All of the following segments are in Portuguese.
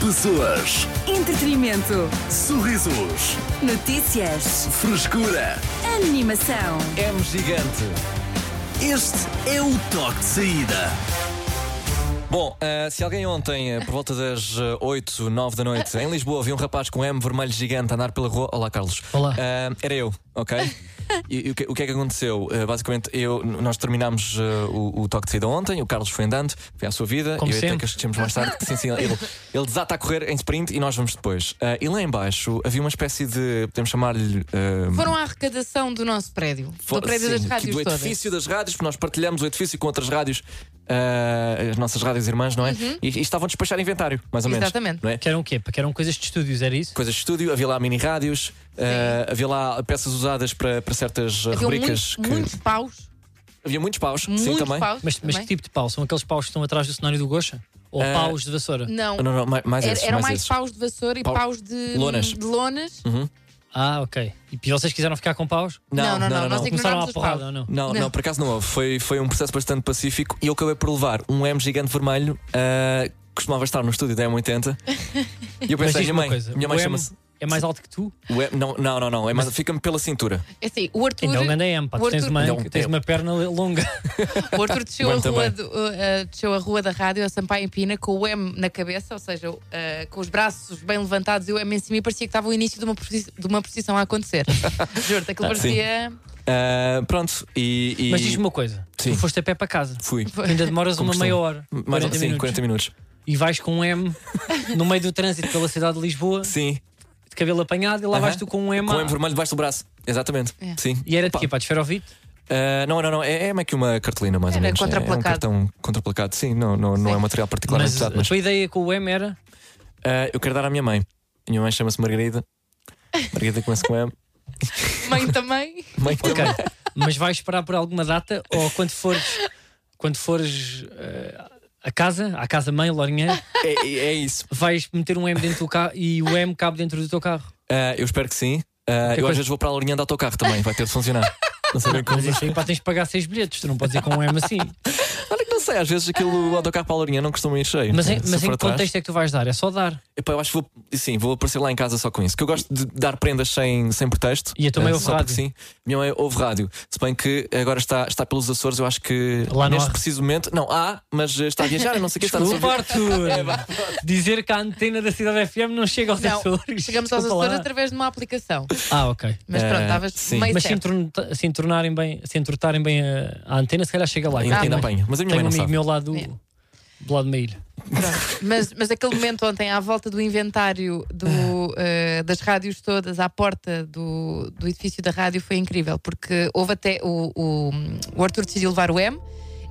Pessoas, Entretenimento. sorrisos, Notícias. frescura. Animação. M gigante. Este é o toque de saída. Bom, eh, se alguém ontem, eh, por volta das eh, 8, 9 da noite, em Lisboa, viu um rapaz com um M vermelho gigante a andar pela rua. Olá, Carlos. Olá. Eh, era eu, ok? E, e o, que, o que é que aconteceu? Eh, basicamente, eu, nós terminámos eh, o, o toque de saída ontem, o Carlos foi andando, foi à sua vida, Como e eu até sempre. que esquecemos mais tarde. Sim, sim, ele, ele desata a correr em sprint e nós vamos depois. Eh, e lá embaixo havia uma espécie de, podemos chamar-lhe. Foram à arrecadação do nosso prédio, For- do prédio sim, das que rádios do todas. edifício das rádios, porque nós partilhamos o edifício com outras rádios, as nossas rádios irmãs, não é? E, e estavam a despachar inventário, mais ou menos. Uhum. Exatamente. Não é? Que eram o quê? Porque eram coisas de estúdios, era isso? Coisas de estúdio, havia lá mini rádios, ah, havia lá peças usadas para, para certas Havia rubricas. muitos, que- muitos paus. Havia muitos paus, sim, muitos também. paus. Mas, mas também. que tipo de pau? São aqueles paus que estão atrás do cenário do Gocha? Ou Ah, paus de vassoura? Não, Não, não, mais, mais Era- esses, eram mais esses. paus de vassoura e Pau- paus de Lonas. de lonas. Ah, ok. E vocês quiseram ficar com paus? Não, não, não, nós Começaram ignorámos à os porrada ou não? Não, não, Não. por acaso não houve. Foi, foi um processo bastante pacífico e eu acabei por levar um M gigante vermelho. ah, costumava estar no estúdio da M80. E eu pensei, minha mãe, coisa: minha mãe chama-se. É mais alto que tu? o M- Não, não, não, não. É mais, fica-me pela cintura. É assim, o Arthur, Ainda é um grande M, pá. o Tu tens Arthur- uma, Não, tens é- uma perna longa. o Arthur desceu, a rua, do- uh, desceu a rua da rádio, a Sampaio em Pina, com o M na cabeça, ou seja, uh, com os braços bem levantados e o M em cima, e parecia que estava o início de uma, de uma procissão a acontecer. Juro-te, aquilo Ah, parecia. Ah, pronto, e. e- Mas diz-me uma coisa: Sim. tu foste a pé para casa. Fui. Ainda demoras Como uma meia hora. Mais 40 sim, minutos. 40 minutos. E vais com um M no meio do trânsito pela cidade de Lisboa, Sim. De cabelo apanhado, e lá vais tu com um M. Com o à- M vermelho debaixo do braço. Exatamente. É. Sim. E era de Pá, quê? Para de esferovite? ah, não, não, não. É, é meio que uma cartolina, mais ou Era menos. É- É, um contraplacado. cartão contraplacado. Sim, não, não, não Sim. é um material particularmente Mas pesado. a Mas tua ideia com o M era. ah, eu quero dar à minha mãe. Minha mãe chama-se Margarida. Margarida começa com M. Mãe também. Mãe Ok. também. Mas vais esperar por alguma data ou quando fores quando fores eh, a casa, à casa mãe, Lourinhã, É, é- é isso. vais meter um M dentro do carro e o M cabe dentro do teu carro. Ah, eu espero que sim. Ah, eu coisa- às vezes vou para a linha de autocarro também. Vai ter de funcionar. Não sei bem como. Mas isso aí pá, tens de pagar seis bilhetes, tu não podes ir com um M assim. Olha sei, às vezes aquilo o autocarro para a Lourinhã não costuma ir cheio. Mas em, Se mas em que atrás- contexto é que tu vais dar? É só dar. Epá, eu acho que vou, sim, vou aparecer lá em casa só com isso. Que eu gosto de dar prendas sem, sem pretexto. E a tua mãe Eh, ouve rádio? Sim, minha mãe ouve rádio. Se bem que agora está, está pelos Açores, eu acho que Lá não neste há. preciso momento. Não, há, mas eh, está a viajar, eu não sei o que está a. Arthur. Dizer que a antena da cidade FM não chega aos Não, Açores. chegamos aos Açores através de uma aplicação. Ah, ok. Mas pronto, Eh, estavas sim. meio Mas se, certo. entorn- se entornarem bem, se entortarem bem a, a antena, se calhar chega lá. Ainda, apanha. Mas a minha mãe não amigo sabe. meu lá do, É. do lado de uma ilha. Pronto. Mas, mas aquele momento ontem, à volta do inventário do, eh, das rádios todas, à porta do, do edifício da rádio, foi incrível, porque houve até o, o, o Arthur decidiu levar o M.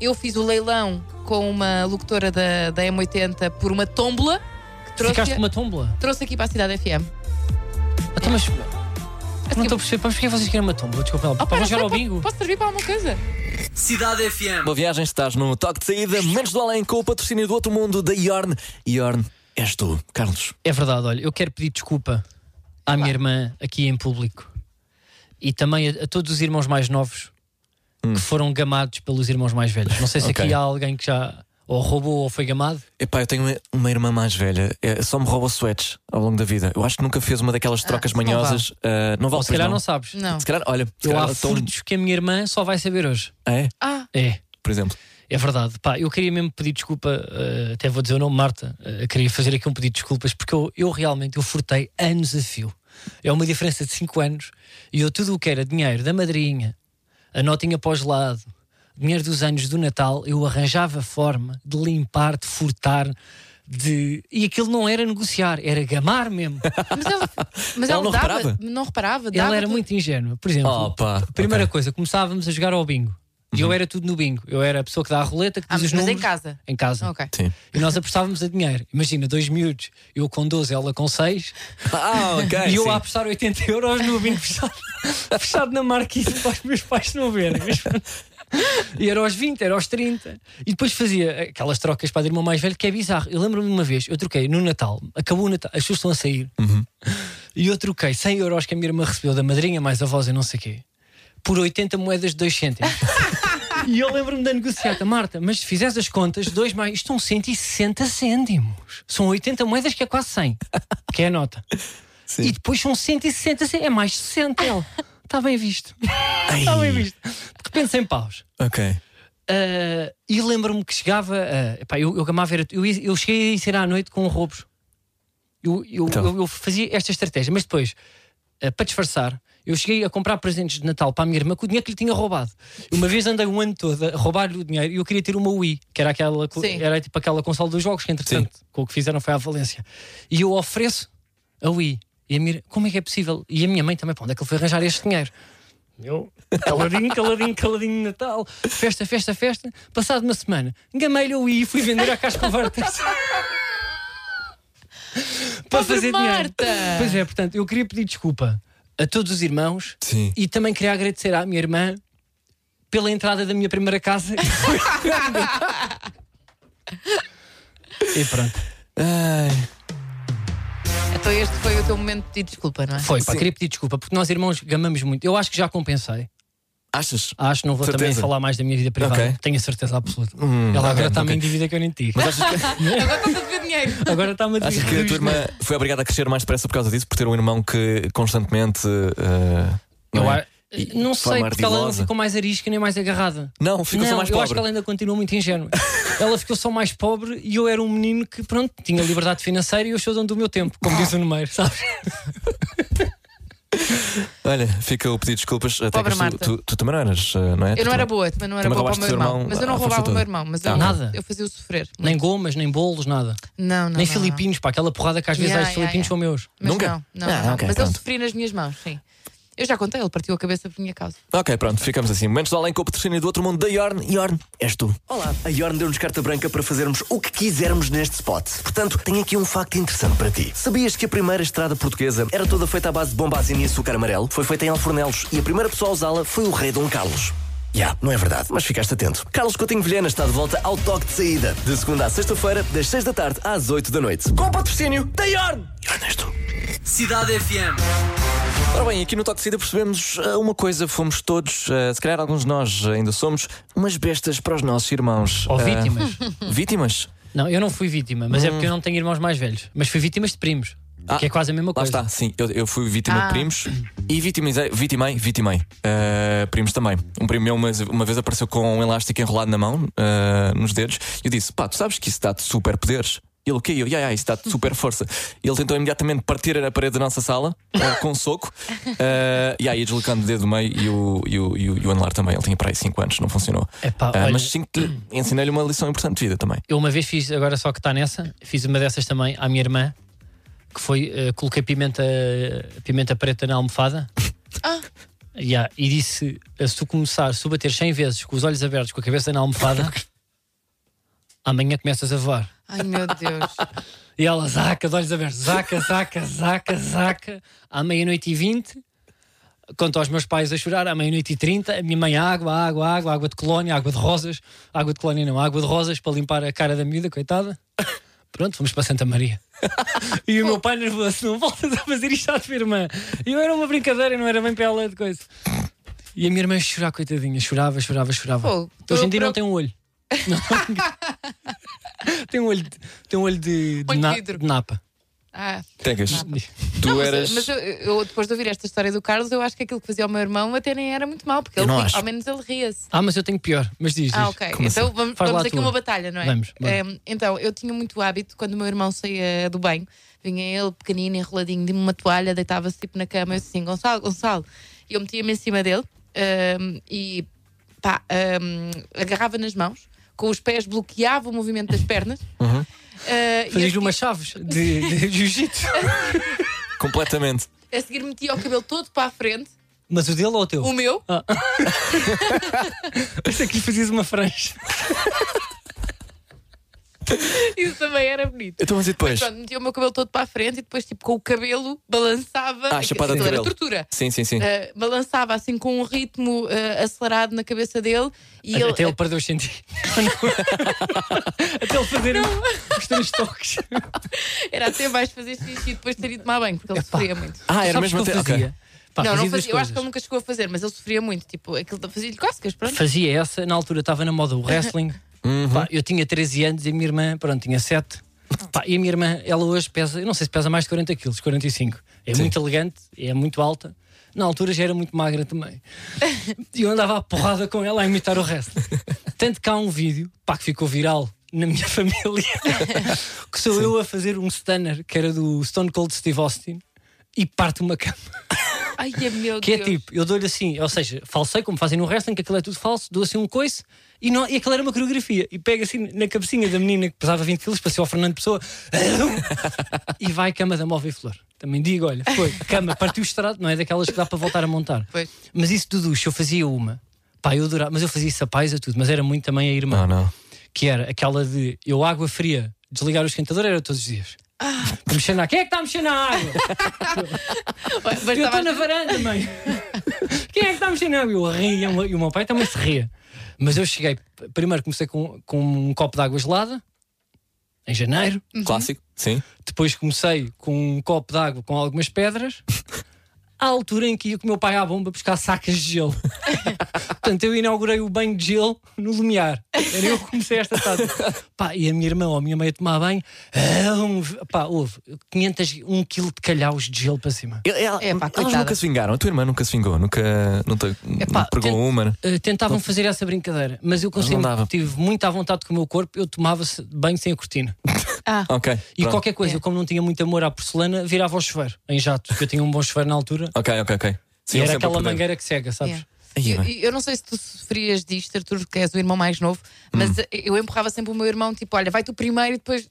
Eu fiz o leilão com uma locutora da, da M80 por uma tómbola que trouxe, Ficaste com uma tómbola. trouxe aqui para a cidade FM. Então, mas. Não estou a perceber, mas porquê vocês querem uma tómbola? Desculpa. Oh, Para jogar ao bingo? Posso servir para alguma coisa? Cidade FM. Boa viagem, estás no toque de saída, menos do além, com o patrocínio do outro mundo da Yorn. Yorn, és tu, Carlos. É verdade, olha, eu quero pedir desculpa à minha irmã aqui em público e também a, a todos os irmãos mais novos que foram gamados pelos irmãos mais velhos. Não sei se Hum. Ok. aqui há alguém que já ou roubou ou foi gamado. Epá, eu tenho uma, uma irmã mais velha, é, só me rouba sweats ao longo da vida. Eu acho que nunca fez uma daquelas trocas não vale. manhosas. ah, não vale Ou se calhar não. não sabes. Não. Se calhar, olha, se Eu calhar há tão- furtos que a minha irmã só vai saber hoje. É, Ah, É. por exemplo. É verdade, pá, eu queria mesmo pedir desculpa, eh, até vou dizer o nome, Marta, eh, queria fazer aqui um pedido de desculpas, porque eu, eu realmente eu furtei anos a fio. É uma diferença de 5 anos e eu tudo o que era dinheiro da madrinha, a notinha pós-lado, dinheiro dos anos do Natal, eu arranjava forma de limpar, de furtar, de. E aquilo não era negociar, era gamar mesmo. mas ela, mas Ela ela não dava, reparava? não reparava. Ela dava era tudo. muito ingênua. Por exemplo, Opa, primeira ok. coisa, começávamos a jogar ao bingo. E eu era tudo no bingo. Eu era a pessoa que dá a roleta, que Ah, diz os mas em números. casa. Em casa. Ok. Sim. E nós apostávamos a dinheiro. Imagina, dois miúdos, eu com 12, ela com 6, Ah, ok. e eu sim. a apostar 80 euros no bingo fechado, fechado na marquise para os meus pais não verem. Mas. E era aos 20, era aos 30. E depois fazia aquelas trocas para a irmão mais velho que é bizarro. Eu lembro-me de uma vez, eu troquei no Natal, acabou o Natal, as pessoas estão a sair, e eu troquei 100 euros que a minha irmã recebeu da madrinha, mais a voz e não sei o quê, por 80 moedas de 2 cêntimos. E eu lembro-me da negociata, Marta, mas se fizeres as contas, 2 mais. Isto são 160 cêntimos. São 80 moedas, que é quase 100. Que é a nota. Sim. E depois são 160 cêntimos. É mais 60. Ela. Está bem visto. Está bem visto. De repente, 100 paus. Ok. Ah, e lembro-me que chegava. ah, epá, eu, eu gamava era- eu, eu cheguei a ir sair à noite com roubos. Eu, eu, Então. eu- eu fazia esta estratégia, mas depois, ah, para disfarçar, eu cheguei a comprar presentes de Natal para a minha irmã com o dinheiro que lhe tinha roubado. Uma vez andei um ano todo a roubar-lhe o dinheiro e eu queria ter uma Wii, que era aquela, Sim. era tipo aquela consola dos jogos, que entretanto, com o que fizeram foi à Valência. E eu ofereço a Wii. E a minha, como é que é possível? E a minha mãe também, para onde é que ele foi arranjar este dinheiro? Eu, caladinho, caladinho, caladinho de Natal, festa, festa, festa. Passado uma semana, gamei-lhe o Wii e fui vender à casca Vartas. para fazer dinheiro. Marta! Pois é, portanto, eu queria pedir desculpa a todos os irmãos Sim. e também queria agradecer à minha irmã pela entrada da minha primeira casa. e pronto, Ai. Então este foi o teu momento de pedir desculpa, não é? foi, pá, Sim. queria pedir desculpa porque nós irmãos gamamos muito. Eu acho que já compensei. Achas? Acho que não vou também Certeza? falar mais da minha vida privada. Ok. Tenho a certeza absoluta. Hum, Ela ok, agora está-me ok. em dívida que eu nem que, Agora estás a dever dinheiro. Agora está-me a achas que a dizer. tua irmã foi obrigada a crescer mais depressa por causa disso? Por ter um irmão que constantemente. eh, Eu não, é? a- não sei, porque ela não ardilosa. ficou mais arisca nem mais agarrada. Não, ficou só não, mais eu pobre. acho que ela ainda continua muito ingênua. ela ficou só mais pobre e eu era um menino que, pronto, tinha liberdade financeira e eu sou dono do meu tempo, como diz o número, sabes? Olha, fica o pedido de desculpas. Até Pobre que tu, Marta. tu, tu também não eras, eh, não é? Eu não era boa, também não era Também boa para o meu irmão. irmão Mas eu não à roubava o meu irmão, mas eu, Nada. eu fazia-o sofrer. Nem gomas, nem bolos, nada. Não, não. nem não, filipinos, pá, aquela porrada que às vezes Yeah, há, os filipinos yeah, são meus. Mas Nunca? não, não, Ah, não. ok, Mas pronto. sofria nas minhas mãos, sim. Eu já contei, ele partiu a cabeça por minha causa. Ok, pronto, ficamos assim. Momentos de além com o patrocínio do outro mundo da Yorn. Yorn, és tu. Olá, a Yorn deu-nos carta branca para fazermos o que quisermos neste spot. Portanto, tenho aqui um facto interessante para ti. Sabias que a primeira estrada portuguesa era toda feita à base de bombazina e açúcar amarelo? Foi feita em Alfornelos e a primeira pessoa a usá-la foi o rei Dom Carlos. Já, não é verdade, mas ficaste atento. Carlos Coutinho Vilhena está de volta ao toque de saída. De segunda à sexta-feira, das 6 da tarde às 8 da noite. Com o patrocínio da Yorn. Yorn és tu. Cidade FM. Ora bem, aqui no Toque de Saída percebemos eh, uma coisa: fomos todos, eh, se calhar alguns de nós ainda somos, umas bestas para os nossos irmãos. Ou Eh, vítimas. vítimas? Não, eu não fui vítima, mas é porque eu não tenho irmãos mais velhos. Mas fui vítimas de primos, Ah, que é quase a mesma Lá coisa. está, sim. Eu, eu fui vítima Ah. de primos e vitimizei, vitimei, vitimei. Eh, primos também. Um primo meu uma, uma vez apareceu com um elástico enrolado na mão, eh, nos dedos, e eu disse: pá, tu sabes que isso dá-te super poderes. Ele? Eu, yeah, yeah, isso dá-te super força. Ele tentou imediatamente partir a parede da nossa sala eh, com um soco, uh, e aí deslocando o dedo do meio e o, e, o, e, o, e o anelar também. Ele tinha para aí 5 anos, não funcionou. Epá, Eh, olha- mas sim ensinei-lhe uma lição importante de vida também. Eu uma vez fiz, agora só que está nessa, fiz uma dessas também à minha irmã, que foi, coloquei pimenta, pimenta preta na almofada. Ah. Yeah, e disse: se tu começar, se tu bater 100 vezes com os olhos abertos, com a cabeça na almofada, amanhã começas a voar. Ai meu Deus. E ela zaca, de olhos abertos, zaca, zaca, zaca, zaca, à meia-noite e vinte. Conto aos meus pais a chorar, à meia-noite e trinta. A minha mãe, água, água, água, água de colónia, água de rosas. Água de colónia não, água de rosas para limpar a cara da miúda, coitada. Pronto, fomos para Santa Maria. e o meu pai nervoso, não voltas a fazer isto à tua irmã. E eu era uma brincadeira, não era bem para ela de coisa. E a minha irmã a chorar, coitadinha, chorava, chorava, chorava. Pô, Hoje em dia não tem um olho. Não, tem um olho, de- tem um olho de, de, Olho de na- de napa. Ah. Tegas, tu Não, mas- eras. Mas, eu, eu, depois de ouvir esta história do Carlos, eu acho que aquilo que fazia o meu irmão até nem era muito mal, porque ele ao menos ele ria-se. Ah, mas eu tenho pior. Mas diz, diz. Ah, ok. Como então assim? vamos, Faz vamos a aqui tua. uma batalha, não é? Vamos, bora. Em, então, eu tinha muito hábito quando o meu irmão saía do banho, vinha ele pequenino, enroladinho, de uma toalha, deitava-se tipo na cama, eu disse assim: Gonçalo, Gonçalo. E eu metia-me em cima dele ahm, e pá, ahm, agarrava nas mãos, com os pés bloqueava o movimento das pernas. Uhum. Ah, e Fazias umas chaves de, de jiu-jitsu. Completamente. a seguir metia o cabelo todo para a frente, Mas o dele ou o teu? o meu, Pensei que lhe fazias uma franja. isso também era bonito. Então, mas e depois? Pronto, metia o meu cabelo todo para a frente e depois, tipo, com o cabelo balançava. Ah, chapada de cabelo. tortura. Sim, sim, sim. Uh, balançava assim com um ritmo uh, acelerado na cabeça dele e ele, Até ele perdeu os sentidos. Até ele fazer os três toques. era até mais fazer xixi depois de ter ido tomar banho, porque ele Epá. sofria muito. Ah, era mesmo o que até. fazia? Pá, não, não fazia eu acho que ele nunca chegou a fazer, mas ele sofria muito. Tipo, aquilo fazia-lhe cócegas, pronto. Fazia essa, na altura estava na moda o wrestling. Uhum. Pá, eu tinha 13 anos e a minha irmã, pronto, tinha 7. Pá, e a minha irmã, ela hoje pesa, eu não sei se pesa mais de 40 quilos, 45. É Sim. muito elegante, é muito alta. Na altura já era muito magra também. E eu andava à porrada com ela a imitar o resto. Tanto que há um vídeo, pá, que ficou viral na minha família, que sou eu a fazer um stunner, que era do Stone Cold Steve Austin, e parte uma cama. Ai, é meu Que é Deus. tipo, eu dou-lhe assim, ou seja, falsei como fazem no wrestling, que aquilo é tudo falso, dou assim um coice e, não, e aquilo era uma coreografia. E pega assim na cabecinha da menina que pesava 20 quilos, passou ao Fernando Pessoa e vai cama da móvel flor. Também digo, olha, foi, cama, partiu o estrado, não é daquelas que dá para voltar a montar. Pois. Mas isso do duche, eu fazia uma, pá, eu adorava, mas eu fazia isso a paz a tudo, mas era muito também a irmã, Não, não. que era aquela de eu água fria, desligar o esquentador era todos os dias. Para mexer na Quem é que está a mexer na água? Mas Eu estou na varanda, mãe. Quem é que está a mexer na água? Eu ria e o meu pai também se ria. Mas eu cheguei, primeiro comecei com, com um copo de água gelada, em janeiro. Clássico, sim. Depois comecei com um copo de água com algumas pedras. À altura em que ia com o meu pai à bomba buscar sacas de gelo. Portanto, eu inaugurei o banho de gelo no Lumiar. Era eu que comecei esta tarde. Pá, e a minha irmã ou a minha mãe a tomar banho. ah, um, pá, houve 500, um quilo de calhaus de gelo para cima. Ela- ela- É, pá, elas nunca se vingaram. A tua irmã nunca se vingou, nunca não te, Epá, pregou tem- uma. né? Uh, tentavam fazer essa brincadeira, mas eu não dava. tive muito à vontade com o meu corpo, eu tomava -se banho sem a cortina. Ah, Ok. E pronto. qualquer coisa, É. como não tinha muito amor à porcelana, virava ao chuveiro, em jato, porque eu tinha um bom chuveiro na altura. Ok, ok, ok. Sim, e era aquela mangueira que cega, sabes? yeah. Eu, eu não sei se tu sofrias disto, Arthur, que és o irmão mais novo, mas Hum. eu empurrava sempre o meu irmão, tipo, olha, vai tu primeiro e depois.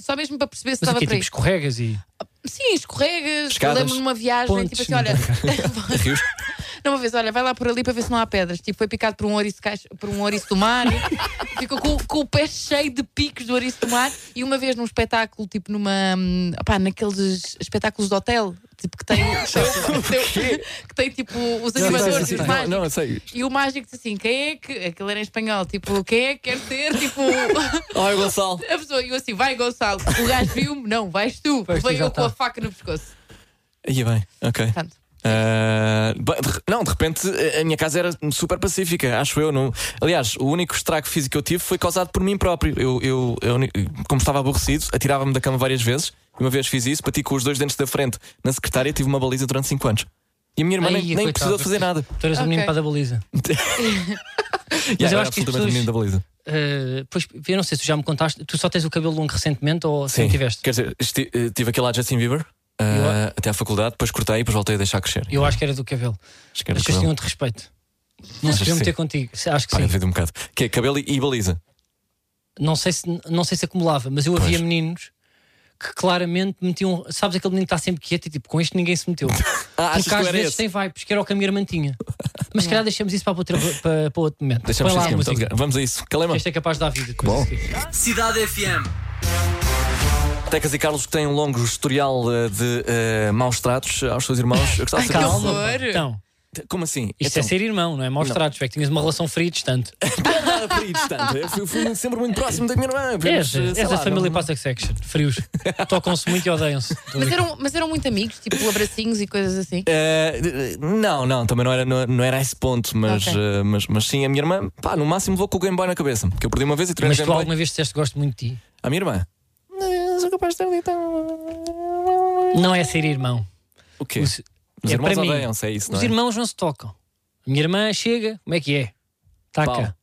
Só mesmo para perceber se Mas estava para tipo, escorregas e. Sim, escorregas. Lembro numa viagem, Pontes, tipo assim, olha. Não, uma vez, olha, vai lá por ali para ver se não há pedras. Tipo, foi picado por um ouriço, caixa, por um ouriço do mar, ficou com, com o pé cheio de picos do ouriço do mar. E uma vez num espetáculo, tipo numa. opá, naqueles espetáculos de hotel, tipo que tem. que tem, que tem, tipo os Não, animadores não, e os não, mágicos. não, eu sei. E o mágico disse assim: quem é que. Aquilo era em espanhol, tipo, quem é que quer ser? Tipo, Ai, Gonçalo. a pessoa. E eu assim: vai, Gonçalo. O gajo viu-me, não, vais tu. Pois, Veio eu com a tá. faca no pescoço. Aí bem, ok. Portanto, De- não, de repente a minha casa era super pacífica, acho eu. Não... Aliás, o único estrago físico que eu tive foi causado por mim próprio. Eu, eu, eu, como estava aborrecido, atirava-me da cama várias vezes. Uma vez fiz isso, bati com os dois dentes da frente na secretária e tive uma baliza durante 5 anos. E a minha irmã Ai, nem, nem coitado. precisou de fazer nada. Tu eras o menino para da baliza. Yeah, eu era acho que absolutamente pessoas- menino da baliza. Uh, pois, eu não sei se tu já me contaste, tu só tens o cabelo longo recentemente ou sempre tiveste? Quer dizer, eh, tive aquele lá Justin Bieber Eu- até à faculdade, depois cortei e depois voltei a deixar crescer. Eu acho que era do cabelo. Acho que era As pessoas cabelo. tinham-te respeito. Não se meter contigo. Acho que Pá, sim. de um bocado. Que é cabelo e, e baliza. não sei se, não sei se acumulava, mas eu havia Pois. meninos que claramente metiam. Sabes aquele menino que está sempre quieto e tipo, com este ninguém se meteu. Ah, Porque que às vezes esse? tem vibes, que era o que a minha irmã tinha. Mas se calhar deixamos isso para, outra, para, para outro momento. Deixamos lá a música. Vamos a isso. Calema. Este é capaz de dar vida. Bom. Cidade FM. Tecas e Carlos que têm um longo historial eh, de eh, maus tratos aos seus irmãos. Eu gostava de saber- Calma. Então, Como assim? isto é Então, ser irmão, não é? Maus Não. tratos. É que tinhas uma relação fria e distante. não é nada por aí distante. Eu fui, fui sempre muito próximo da minha irmã. És, Mas, eh, sei és lá, a família não- Section. Frios. Tocam-se muito e odeiam-se. Mas eram, mas eram muito amigos, tipo abracinhos e coisas assim. Eh, não, não, também não era, não, não era a esse ponto, mas, Ok. eh, mas, mas sim, a minha irmã, pá, no máximo vou com o Game Boy na cabeça. Que eu perdi uma vez e tirei o Mas Game tu Boy. alguma vez disseste que gosto muito de ti? A minha irmã. Não, sou capaz de ter dito. Não é ser irmão. O quê? Os, Os é irmãos para mim. odeiam-se, é isso, não Os é? irmãos não se tocam. A minha irmã chega, como é que é? Está Pau. cá.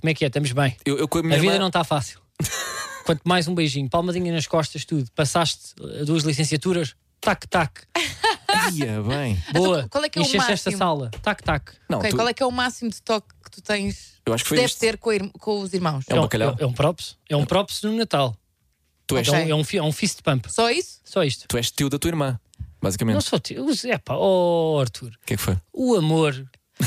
Como é que é? Estamos bem. Eu, eu com a A vida irmã. não está fácil. Quanto mais um beijinho, palmadinha nas costas, tudo. Passaste uh, duas licenciaturas, tac, tac. Ia bem. Boa. qual é que é o Encheste esta máximo? sala, tac, tac. Não, Ok, tu- Qual é que é o máximo de toque que tu tens? eu acho que foi Deve isto. ter com, ir- com os irmãos. É um bacalhau. É, um props. É um props no Natal. Tu és, Ok. É, um, é, um, fi- é um fist pump. Só isso? Só isto. tu és tio da tua irmã, basicamente. Não sou tio. É pá, oh Arthur. O que é que foi? O amor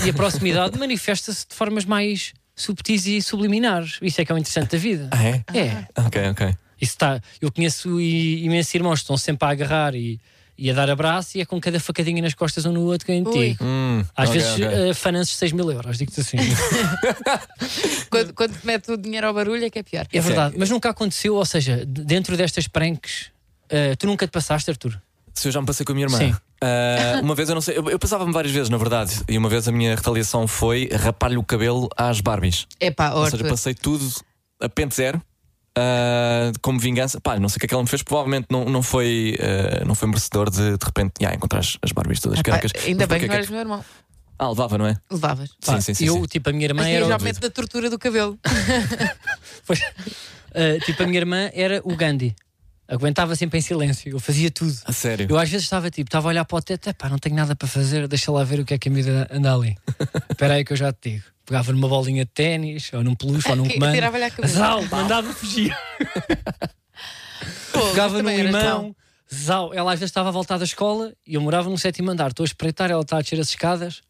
e a proximidade manifesta-se de formas mais subtis e subliminares. Isso é que é o interessante da vida. Ah, é? É. Ok, ok. Isso está. Eu conheço imensos irmãos que estão sempre a agarrar e, e a dar abraço e é com cada facadinha nas costas um no outro que em ti. Hum, Às ok, vezes ok. uh, finanças 6 mil euros, digo-te assim. Quando, quando te mete o dinheiro ao barulho é que é pior. é verdade, mas nunca aconteceu, ou seja, dentro destas pranks, uh, tu nunca te passaste, Arthur? Se eu já me passei com a minha irmã. Sim. Ah, uma vez eu não sei, eu, eu passava-me várias vezes, na verdade, e uma vez a minha retaliação foi rapar-lhe o cabelo às Barbies. Epá, Ou seja, passei tudo a pente zero. Ah, como vingança, pá, não sei o que é que ela me fez, provavelmente não, não, foi, ah, não foi merecedor de de repente yeah, encontrar as, as Barbies todas Epá, caracas. ainda bem que não eras meu irmão. Ah, levava, não é? Levavas. Sim, Pá, sim, sim. eu, sim. tipo, a minha irmã Mas era. meto da tortura do cabelo. Pois, ah, tipo, a minha irmã era o Gandhi. Aguentava sempre em silêncio, eu fazia tudo. A sério. Eu às vezes estava tipo, estava a olhar para o teto, pá, não tenho nada para fazer, deixa lá ver o que é que a vida anda ali. Espera aí que eu já te digo. Pegava numa bolinha de ténis, ou num peluche, ou num comando. tirava-lhe a cabeça. Zau, mandava fugir. Pô, Pegava eras limão. Zau. Ela às vezes estava a voltar da escola e eu morava no sétimo andar. Estou a espreitar, ela está a descer as escadas.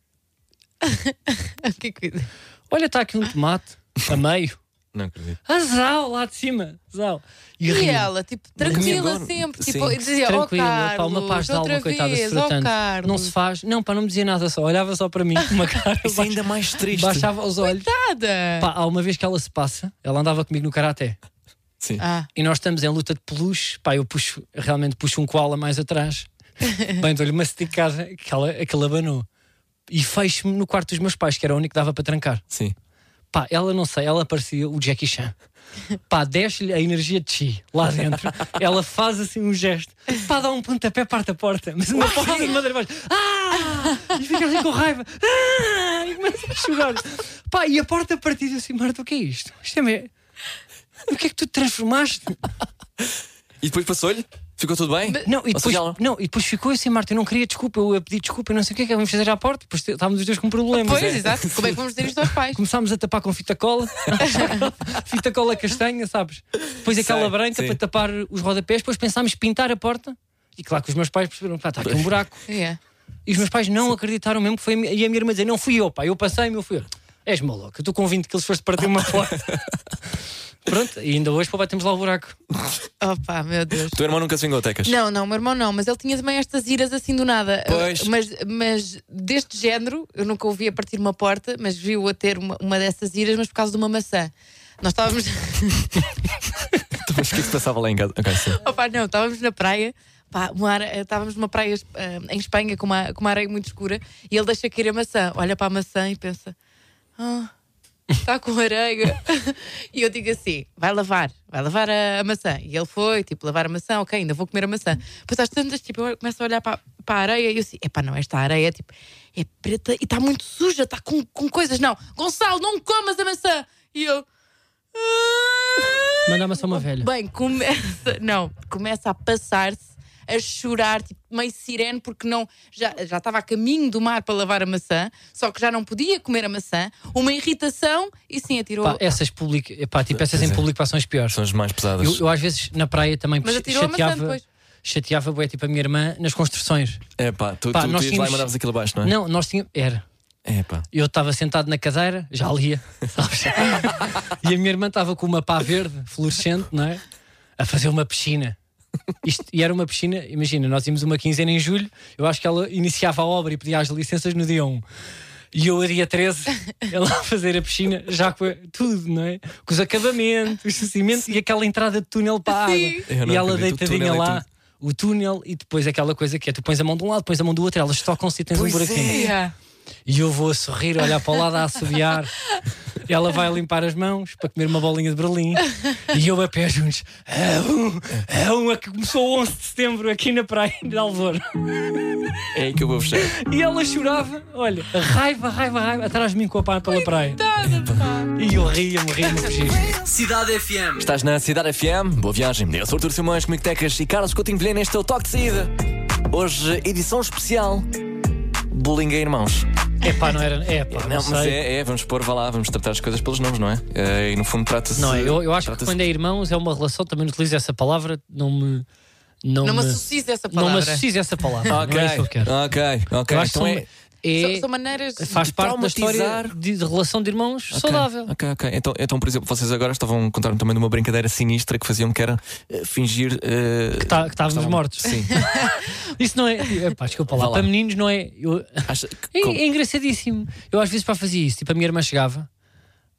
Que cuida. Olha, está aqui um tomate, a meio. Não acredito. Ah, Zau, lá de cima. Zau. E, E ria. ela, tipo, tranquila sempre. Sim. Tipo, e dizia, oh Tranquila, pá, Carlos, uma paz de outra alma, coitada, vez, sofreu oh. Carlos. Não se faz, não, pá, não me dizia nada só, olhava só para mim com uma cara. Isso é ainda mais triste. Baixava os olhos. Nada. Pá, há uma vez que ela se passa, ela andava comigo no karaté Sim. Ah, e nós estamos em luta de peluche. Pá, eu puxo, realmente puxo um koala mais atrás. Bem, dou-lhe uma esticada que ela, que ela abanou. E fecho-me no quarto dos meus pais, que era o único que dava para trancar. Sim. Pá, ela não sei, ela parecia o Jackie Chan. Pá, desce-lhe a energia de chi lá dentro. Ela faz assim um gesto. Pá, dá um pontapé, parte a porta. Mas uma porrada de madeira baixo. Ah! E fica assim com raiva. Ah! E começa a chorar. Pá, e a porta partida assim, Marta, o que é isto? Isto é me... O que é que tu te transformaste? E depois passou-lhe? Ficou tudo bem? Não, e depois, seja, ela- não, e depois ficou assim, Marta, eu não queria desculpa, eu pedir desculpa, eu não sei o que é que vamos fazer à porta. Depois estávamos os dois com problemas. pois, É. exato. Como é que vamos dizer isto aos pais? Começámos a tapar com fita cola, fita cola castanha, sabes? Depois aquela Sei, branca sim. para tapar os rodapés, depois pensámos pintar a porta. E claro que os meus pais perceberam, pá, está aqui um buraco. Yeah. E os meus pais não acreditaram mesmo que foi a minha, e a minha irmã dizer, não fui eu, pá, eu passei-me, eu fui eu. És maluco, eu estou com 20 quilos, foste partir uma porta. Pronto, e ainda hoje, pá, batemos lá o buraco. Opa, meu Deus. O teu irmão nunca se vingou, Tecas? Não, não, meu irmão não, mas ele tinha também estas iras assim do nada. Pois. Uh, Mas, mas deste género, eu nunca o vi a partir uma porta, mas viu a ter uma, uma dessas iras, mas por causa de uma maçã. Nós estávamos. Mas o que é que se passava lá em casa? Ok, sim. Opa, não, estávamos na praia. Pá, eh, estávamos numa praia eh, em Espanha com uma, com uma areia muito escura e ele deixa cair a maçã, olha para a maçã e pensa: Ah, está com areia. e eu digo assim: vai lavar, vai lavar a, a maçã. E ele foi, tipo, lavar a maçã, ok, ainda vou comer a maçã. Depois às tantas, tipo, eu começo a olhar para, para a areia e eu assim: epá, não, esta areia tipo, é preta e está muito suja, está com, com coisas. Não, Gonçalo, não comas a maçã. E eu. "Ah." Manda-me só uma velha. Bem, começa, não, começa a passar-se, a chorar, tipo, meio sirene, porque não, já, já estava a caminho do mar para lavar a maçã, só que já não podia comer a maçã, uma irritação e sim, atirou. Pá, essas público, pá, tipo, essas em público são as piores. São as mais pesadas. Eu, eu às vezes na praia também Mas atirou a maçã chateava, depois. chateava bué, tipo a minha irmã nas construções. É pá, tu, Pá, tu, nós ias lá e tínhamos- mandavas aquilo abaixo, não é? Não, nós tínhamos. Era. É pá. Eu estava sentado na cadeira, já lia, sabes? e a minha irmã estava com uma pá verde, fluorescente, não é? A fazer uma piscina. Isto- e era uma piscina, imagina, nós íamos uma quinzena em julho, eu acho que ela iniciava a obra e pedia as licenças no dia 1. E eu, a dia 13, ela a fazer a piscina, já com tudo, não é? Com os acabamentos, o cimento e aquela entrada de túnel para a água. Sim. E ela deitadinha e lá, o túnel, e depois aquela coisa que é: tu pões a mão de um lado, pões a mão do outro, elas tocam-se e tens Pois um buraquinho. é. E eu vou a sorrir, olhar para o lado, a assobiar. Ela vai limpar as mãos para comer uma bolinha de Berlim. E eu a pé juntos. É um, é uma que começou 11 de setembro aqui na praia de Alvor. É aí que eu vou fechar. E ela chorava, olha, raiva, raiva, raiva, atrás de mim com a pá pela praia. E eu ria-me, ria-me. Cidade FM. Estás na Cidade FM, boa viagem. Eu sou o Artur Simões, comigo Tecas e Carlos Coutinho Vilhena. Este é o Toque de Saída. Hoje, edição especial. Bullying irmãos. É pá, não era. É pá, Não, não, mas é, é, vamos pôr, vá lá, vamos tratar as coisas pelos nomes, não é? Eh, E no fundo trata-se. Não, é, eu, eu acho que quando é irmãos é uma relação, também não utilizo essa palavra, não me. Não, Não me me, associes essa não me palavra. associes essa palavra. Ok, Não é isso que eu quero. ok, ok. Eu acho que Então são, é- é- São, são maneiras. faz de parte da história traumatizar. de, de relação de irmãos Ok, saudável. Ok, ok. Então, então, por exemplo, vocês agora estavam a contar também de uma brincadeira sinistra que faziam que era eh, fingir. eh, Que, tá- que estávamos estavam- mortos. Sim. Isso não é. Epá, desculpa lá. Lá. Para meninos não é. eu- que- é, é engraçadíssimo. Eu às vezes para fazer isso, tipo, a minha irmã chegava,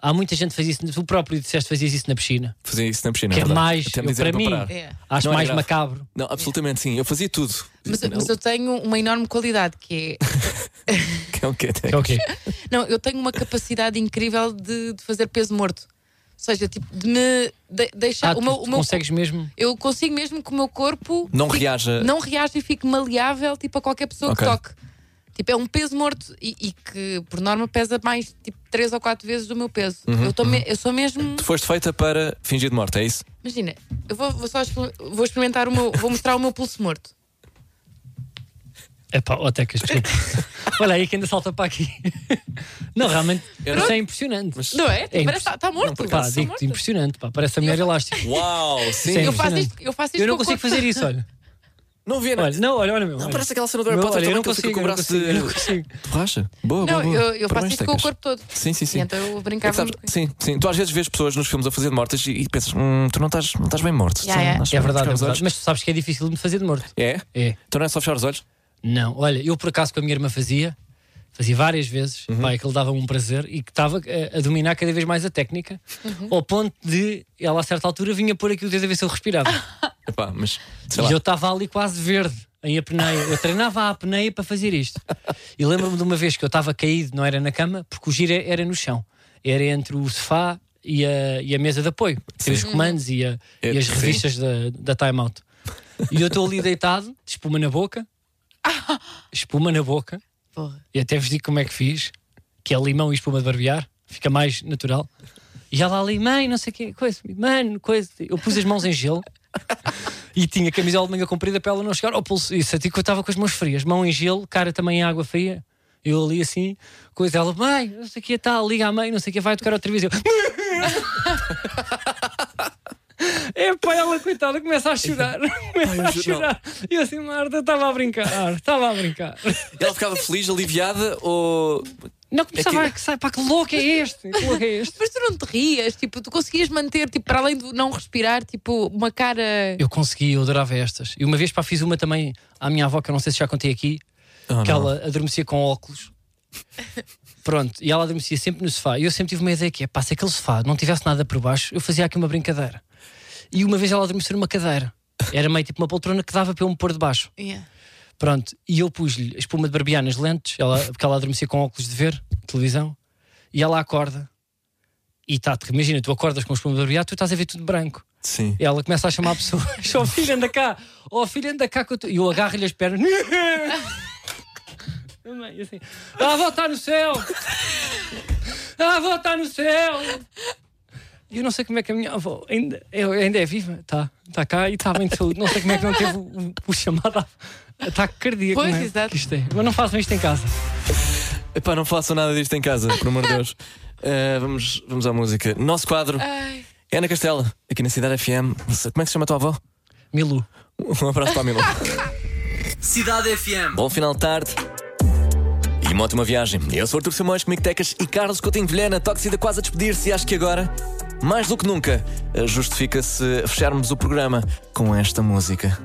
Há muita gente que faz isso. Tu próprio disseste que fazias isso na piscina. Fazia isso na piscina. Que é verdade. mais, eu, para mim. É. acho Não é mais macabro. Não, absolutamente sim. Eu fazia tudo. Mas, mas eu tenho uma enorme qualidade que é. Que é o quê? Que é o quê? Não, eu tenho uma capacidade incrível de, de fazer peso morto. Ou seja, tipo, de me de- deixar. Ah, o tu, meu, tu o meu- consegues mesmo. eu consigo mesmo que o meu corpo Não fique- reaja. não reaja e fique maleável tipo, a qualquer pessoa Ok. que toque. Tipo, é um peso morto e, e que, por norma, pesa mais tipo 3 ou 4 vezes do meu peso. Uhum, eu, tô me- eu sou mesmo. Tu foste feita para fingir de morte, é isso? Imagina, eu vou, vou só vou experimentar o meu. Vou mostrar o meu pulso morto. É pá, ó Tecas, desculpa. Olha aí que ainda salta para aqui. Não, realmente, Eu isso não- é impressionante. Mas- Não é? É Parece que está morto. Pá, Está digo-te, morto. impressionante, pá, parece a mulher elástica. Uau, sim. Sim. Eu faço impressionante. isto, eu faço isto Eu não consigo corpo. fazer isso, olha. Não vi, não. Olha, não, olha, olha, meu. Não, olha. parece aquela cena do Harry Potter eu não que fica consigo, com o eu não braço consigo, eu não de consigo. borracha. Boa, Não, boa, boa. eu, eu faço isto com o corpo todo. Sim, sim, sim. E então eu É que brincava. sabes- com sim, sim. Tu às vezes vês pessoas nos filmes a fazer de mortas e, e pensas, hum, tu não estás, não estás bem morto. Tu estás É verdade, é verdade. Mas tu sabes que é difícil de me fazer de morto. É? É. Então não é só fechar os olhos? Não, olha, eu por acaso com a minha irmã fazia, fazia várias vezes, Uhum. pá, aquilo dava um prazer e que estava eh, a, dominar cada vez mais a técnica, ao ponto de ela a certa altura vinha pôr aqui o dedo a ver se eu respirava. Epá, mas sei lá. E eu estava ali quase verde em apneia. Eu treinava a apneia para fazer isto. E lembro-me de uma vez que eu estava caído, não era na cama, porque o giro era no chão. Era entre o sofá e a, e a mesa de apoio. Tem os comandos e, a- É, e as sim. revistas da, da Time Out. E eu estou ali deitado, de espuma na boca, espuma na boca, Porra. e até vos digo como é que fiz, que é limão e espuma de barbear, fica mais natural. E ela ali, mãe, não sei o quê, coisa, mano, coisa. Eu pus as mãos em gelo e tinha camisola de manga comprida para ela não chegar ao pulso. Isso, até que eu estava com as mãos frias, mão em gelo, cara também em água fria. Eu ali assim, coisa, ela, mãe, não sei o que, tá, liga à mãe, não sei o que, vai tocar outra vez. Eu, É pá, ela coitada começa a chorar, começa a chorar. E eu assim, Marta, estava a brincar, estava a brincar. Ela ficava feliz, aliviada ou. Não começava É a sai, pá, que louco é este? Que louco é este? Mas tu não te rias, tipo, tu conseguias manter, tipo, para além de não respirar, tipo, uma cara. Eu consegui, eu adorava estas. E uma vez pá, fiz uma também à minha avó, que eu não sei se já contei aqui, Oh, que não. ela adormecia com óculos. Pronto, e ela adormecia sempre no sofá. E eu sempre tive uma ideia que é, pá, se aquele sofá não tivesse nada por baixo, eu fazia aqui uma brincadeira. E uma vez ela adormeceu numa cadeira. Era meio tipo uma poltrona que dava para eu me pôr debaixo. Yeah. Pronto, e eu pus-lhe a espuma de barbear nas lentes, ela, porque ela adormecia com óculos de ver, televisão, e ela acorda. E tá, imagina, tu acordas com a espuma de barbear, tu estás a ver tudo branco. Sim. E ela começa a chamar pessoas: Ó filho, anda cá, ó filho, anda cá. que eu tô-" E eu agarro-lhe as pernas. E assim, a avó está no céu! A avó está no céu! E eu não sei como é que a minha avó ainda, ainda é viva, está tá cá e está bem de saúde. Não sei como é que não teve o, o- o chamado ataque cardíaco. Pois, não é? exato. Que isto é. Mas não façam isto em casa. Epá, não façam nada disto em casa, por amor de Deus. Eh, vamos, vamos à música. Nosso quadro Ai. é Ana Castela, aqui na Cidade FM. Como é que se chama a tua avó? Milu. Um abraço para a Mila. Cidade FM. Bom final de tarde. E uma ótima viagem. Eu sou Artur Simões, comigo Tecas e Carlos Coutinho de Vilhena. Toxida quase a despedir-se e acho que agora, mais do que nunca, justifica-se fecharmos o programa com esta música.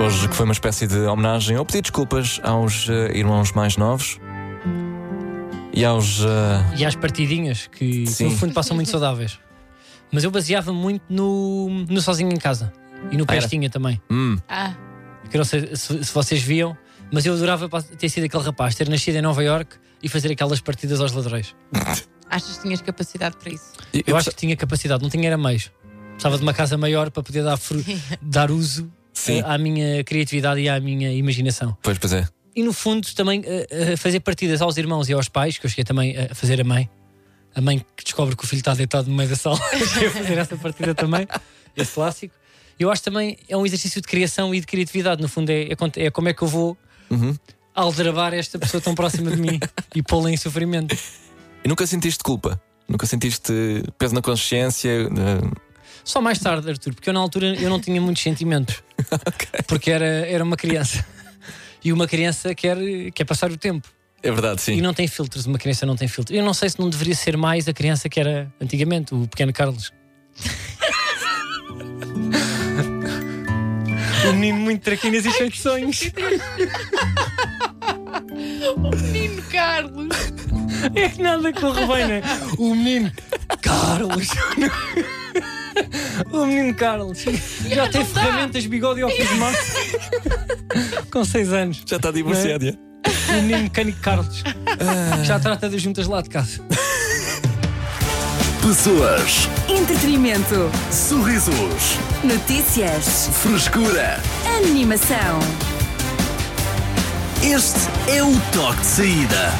Hoje que foi uma espécie de homenagem ou pedir desculpas aos eh, irmãos mais novos e aos. eh, E às partidinhas, que, Sim. no fundo passam muito saudáveis. Mas eu baseava muito no, no Sozinho em Casa. E no Ah, era? Pestinha também. hum, Ah, Que não sei se, se vocês viam, mas eu adorava ter sido aquele rapaz, ter nascido em Nova York e fazer aquelas partidas aos ladrões. achas que tinhas capacidade para isso? Eu acho que tinha capacidade, não tinha era meios. Precisava de uma casa maior para poder dar, fru- dar uso Sim. eh, à minha criatividade e à minha imaginação. Pois, pois é. E no fundo também eh, fazer partidas aos irmãos e aos pais, que eu cheguei também a fazer a mãe. A mãe que descobre que o filho está deitado no meio da sala. cheguei a fazer essa partida também, esse clássico. Eu acho também é um exercício de criação e de criatividade. No fundo, é, é, é como é que eu vou Uhum. aldrabar esta pessoa tão próxima de mim e pô-la em sofrimento. E nunca sentiste culpa? Nunca sentiste peso na consciência? Só mais tarde, Arthur, porque eu na altura eu não tinha muitos sentimentos. Porque era, era uma criança. E uma criança quer, quer passar o tempo. É verdade, E sim. não tem filtros, uma criança não tem filtros. Eu não sei se não deveria ser mais a criança que era antigamente, o pequeno Carlos. o menino muito traquinas e cheio de sonhos. Menino Carlos! É que nada corre bem, né? O menino Carlos. O menino Carlos já tem ferramentas, bigode e óculos de mar. Com 6 anos. Já está divorciado. já. O menino mecânico Carlos. Já trata das juntas lá de casa. Pessoas, Entretenimento. sorrisos, Notícias. frescura. Animação. Este é o toque de saída.